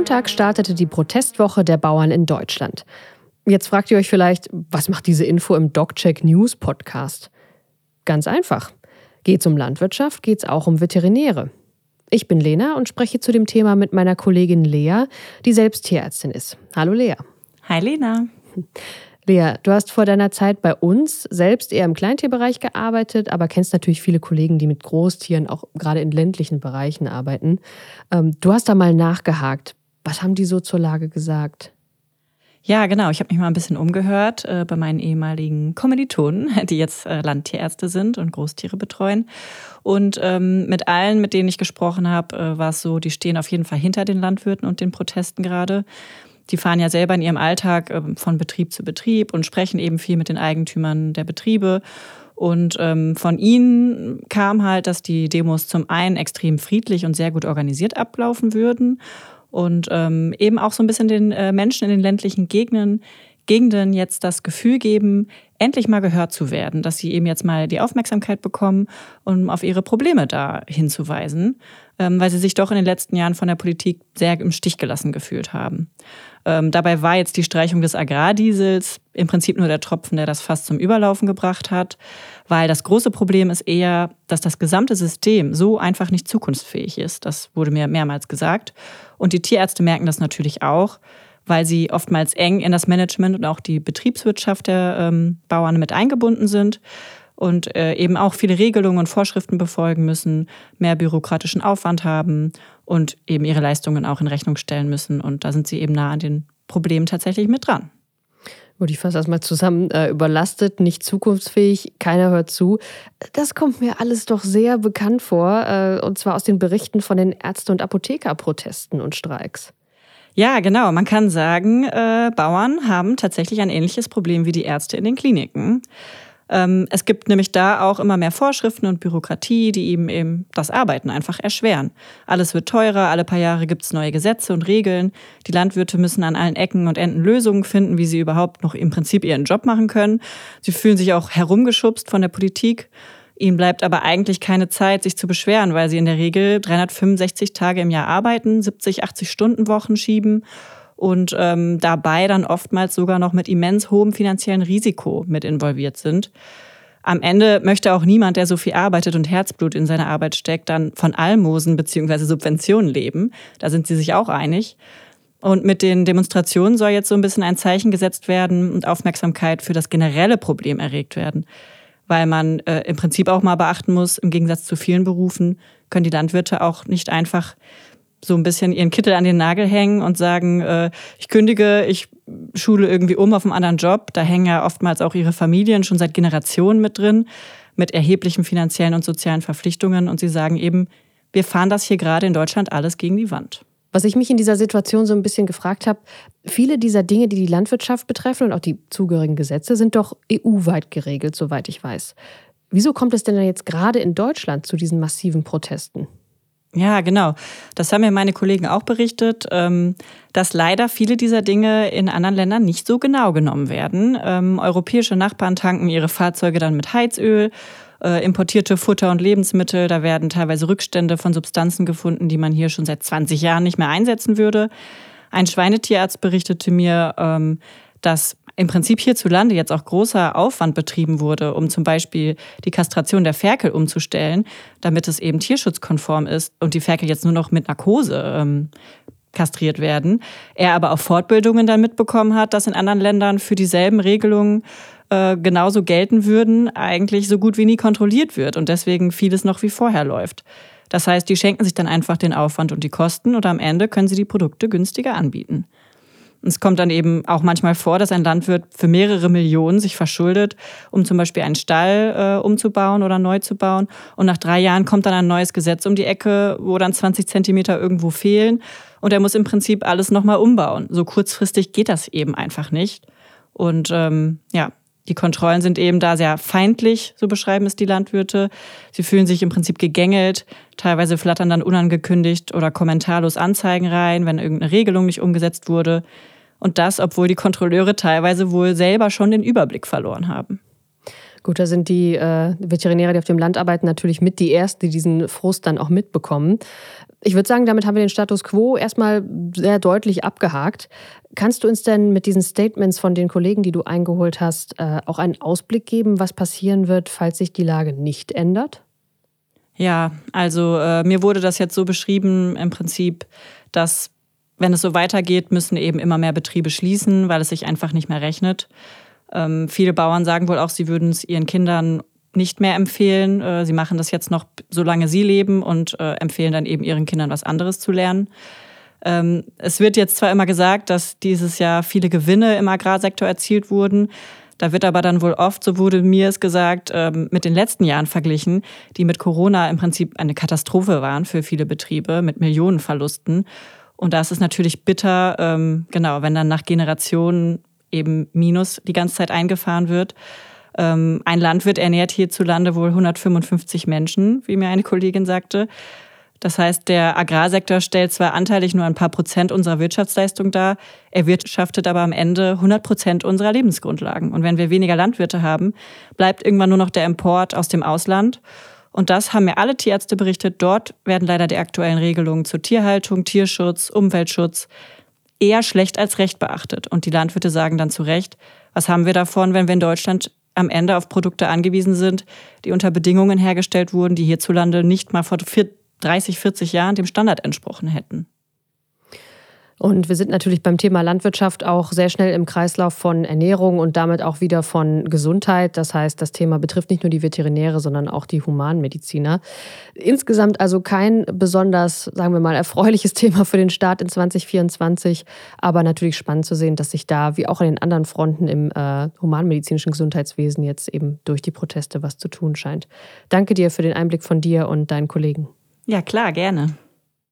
Montag startete die Protestwoche der Bauern in Deutschland. Jetzt fragt ihr euch vielleicht, was macht diese Info im DocCheck News Podcast? Ganz einfach. Geht's um Landwirtschaft, geht's auch um Veterinäre. Ich bin Lena und spreche zu dem Thema mit meiner Kollegin Lea, die selbst Tierärztin ist. Hallo Lea. Hi Lena. Lea, du hast vor deiner Zeit bei uns selbst eher im Kleintierbereich gearbeitet, aber kennst natürlich viele Kollegen, die mit Großtieren auch gerade in ländlichen Bereichen arbeiten. Ähm, du hast da mal nachgehakt. Was haben die so zur Lage gesagt? Ja, genau. Ich habe mich mal ein bisschen umgehört äh, bei meinen ehemaligen Kommilitonen, die jetzt äh, Landtierärzte sind und Großtiere betreuen. Und ähm, mit allen, mit denen ich gesprochen habe, äh, war es so, die stehen auf jeden Fall hinter den Landwirten und den Protesten gerade. Die fahren ja selber in ihrem Alltag äh, von Betrieb zu Betrieb und sprechen eben viel mit den Eigentümern der Betriebe. Und ähm, von ihnen kam halt, dass die Demos zum einen extrem friedlich und sehr gut organisiert ablaufen würden und ähm, eben auch so ein bisschen den äh, Menschen in den ländlichen Gegenden, Gegenden jetzt das Gefühl geben, endlich mal gehört zu werden, dass sie eben jetzt mal die Aufmerksamkeit bekommen, um auf ihre Probleme da hinzuweisen, ähm, weil sie sich doch in den letzten Jahren von der Politik sehr im Stich gelassen gefühlt haben. Ähm, dabei war jetzt die Streichung des Agrardiesels im Prinzip nur der Tropfen, der das fast zum Überlaufen gebracht hat, weil das große Problem ist eher, dass das gesamte System so einfach nicht zukunftsfähig ist. Das wurde mir mehrmals gesagt. Und die Tierärzte merken das natürlich auch, weil sie oftmals eng in das Management und auch die Betriebswirtschaft der ähm, Bauern mit eingebunden sind und äh, eben auch viele Regelungen und Vorschriften befolgen müssen, mehr bürokratischen Aufwand haben und eben ihre Leistungen auch in Rechnung stellen müssen. Und da sind sie eben nah an den Problemen tatsächlich mit dran. Gut, ich fasse das mal zusammen. Äh, überlastet, nicht zukunftsfähig, keiner hört zu. Das kommt mir alles doch sehr bekannt vor, äh, und zwar aus den Berichten von den Ärzte- und Apothekerprotesten und Streiks. Ja, genau. Man kann sagen, äh, Bauern haben tatsächlich ein ähnliches Problem wie die Ärzte in den Kliniken. Ähm, es gibt nämlich da auch immer mehr Vorschriften und Bürokratie, die eben eben das Arbeiten einfach erschweren. Alles wird teurer, alle paar Jahre gibt es neue Gesetze und Regeln. Die Landwirte müssen an allen Ecken und Enden Lösungen finden, wie sie überhaupt noch im Prinzip ihren Job machen können. Sie fühlen sich auch herumgeschubst von der Politik. Ihnen bleibt aber eigentlich keine Zeit, sich zu beschweren, weil sie in der Regel 365 Tage im Jahr arbeiten, 70, 80 Stunden Wochen schieben und ähm, dabei dann oftmals sogar noch mit immens hohem finanziellen Risiko mit involviert sind. Am Ende möchte auch niemand, der so viel arbeitet und Herzblut in seine Arbeit steckt, dann von Almosen bzw. Subventionen leben. Da sind sie sich auch einig. Und mit den Demonstrationen soll jetzt so ein bisschen ein Zeichen gesetzt werden und Aufmerksamkeit für das generelle Problem erregt werden. Weil man äh, im Prinzip auch mal beachten muss, im Gegensatz zu vielen Berufen können die Landwirte auch nicht einfach so ein bisschen ihren Kittel an den Nagel hängen und sagen, äh, ich kündige, ich schule irgendwie um auf einen anderen Job. Da hängen ja oftmals auch ihre Familien schon seit Generationen mit drin, mit erheblichen finanziellen und sozialen Verpflichtungen. Und sie sagen eben, wir fahren das hier gerade in Deutschland alles gegen die Wand. Was ich mich in dieser Situation so ein bisschen gefragt habe, viele dieser Dinge, die die Landwirtschaft betreffen und auch die zugehörigen Gesetze, sind doch EU-weit geregelt, soweit ich weiß. Wieso kommt es denn jetzt gerade in Deutschland zu diesen massiven Protesten? Ja, genau. Das haben mir meine Kollegen auch berichtet, ähm, dass leider viele dieser Dinge in anderen Ländern nicht so genau genommen werden. Ähm, europäische Nachbarn tanken ihre Fahrzeuge dann mit Heizöl, äh, importierte Futter und Lebensmittel, da werden teilweise Rückstände von Substanzen gefunden, die man hier schon seit 20 Jahren nicht mehr einsetzen würde. Ein Schweinetierarzt berichtete mir, ähm, dass im Prinzip hierzulande jetzt auch großer Aufwand betrieben wurde, um zum Beispiel die Kastration der Ferkel umzustellen, damit es eben tierschutzkonform ist und die Ferkel jetzt nur noch mit Narkose ähm, kastriert werden. Er aber auch Fortbildungen dann mitbekommen hat, dass in anderen Ländern für dieselben Regelungen äh, genauso gelten würden, eigentlich so gut wie nie kontrolliert wird und deswegen vieles noch wie vorher läuft. Das heißt, die schenken sich dann einfach den Aufwand und die Kosten und am Ende können sie die Produkte günstiger anbieten. Es kommt dann eben auch manchmal vor, dass ein Landwirt für mehrere Millionen sich verschuldet, um zum Beispiel einen Stall äh, umzubauen oder neu zu bauen. Und nach drei Jahren kommt dann ein neues Gesetz um die Ecke, wo dann 20 Zentimeter irgendwo fehlen. Und er muss im Prinzip alles nochmal umbauen. So kurzfristig geht das eben einfach nicht. Und ähm, ja, die Kontrollen sind eben da sehr feindlich, so beschreiben es die Landwirte. Sie fühlen sich im Prinzip gegängelt. Teilweise flattern dann unangekündigt oder kommentarlos Anzeigen rein, wenn irgendeine Regelung nicht umgesetzt wurde. Und das, obwohl die Kontrolleure teilweise wohl selber schon den Überblick verloren haben. Gut, da sind die äh, Veterinäre, die auf dem Land arbeiten, natürlich mit die Ersten, die diesen Frust dann auch mitbekommen. Ich würde sagen, damit haben wir den Status quo erstmal sehr deutlich abgehakt. Kannst du uns denn mit diesen Statements von den Kollegen, die du eingeholt hast, äh, auch einen Ausblick geben, was passieren wird, falls sich die Lage nicht ändert? Ja, also äh, mir wurde das jetzt so beschrieben im Prinzip, dass wenn es so weitergeht, müssen eben immer mehr Betriebe schließen, weil es sich einfach nicht mehr rechnet. Ähm, viele Bauern sagen wohl auch, sie würden es ihren Kindern nicht mehr empfehlen. Äh, sie machen das jetzt noch, solange sie leben und äh, empfehlen dann eben ihren Kindern was anderes zu lernen. Ähm, es wird jetzt zwar immer gesagt, dass dieses Jahr viele Gewinne im Agrarsektor erzielt wurden. Da wird aber dann wohl oft, so wurde mir es gesagt, ähm, mit den letzten Jahren verglichen, die mit Corona im Prinzip eine Katastrophe waren für viele Betriebe mit Millionenverlusten. Und da ist es natürlich bitter, ähm, genau, wenn dann nach Generationen eben Minus die ganze Zeit eingefahren wird. Ähm, ein Landwirt ernährt hierzulande wohl 155 Menschen, wie mir eine Kollegin sagte. Das heißt, der Agrarsektor stellt zwar anteilig nur ein paar Prozent unserer Wirtschaftsleistung dar, er wirtschaftet aber am Ende 100 Prozent unserer Lebensgrundlagen. Und wenn wir weniger Landwirte haben, bleibt irgendwann nur noch der Import aus dem Ausland. Und das haben mir alle Tierärzte berichtet. Dort werden leider die aktuellen Regelungen zur Tierhaltung, Tierschutz, Umweltschutz eher schlecht als recht beachtet. Und die Landwirte sagen dann zu Recht, was haben wir davon, wenn wir in Deutschland am Ende auf Produkte angewiesen sind, die unter Bedingungen hergestellt wurden, die hierzulande nicht mal vor 30, 40 Jahren dem Standard entsprochen hätten. Und wir sind natürlich beim Thema Landwirtschaft auch sehr schnell im Kreislauf von Ernährung und damit auch wieder von Gesundheit. Das heißt, das Thema betrifft nicht nur die Veterinäre, sondern auch die Humanmediziner. Insgesamt also kein besonders, sagen wir mal, erfreuliches Thema für den Start in 2024, aber natürlich spannend zu sehen, dass sich da, wie auch an den anderen Fronten im äh, humanmedizinischen Gesundheitswesen jetzt eben durch die Proteste was zu tun scheint. Danke dir für den Einblick von dir und deinen Kollegen. Ja, klar, gerne.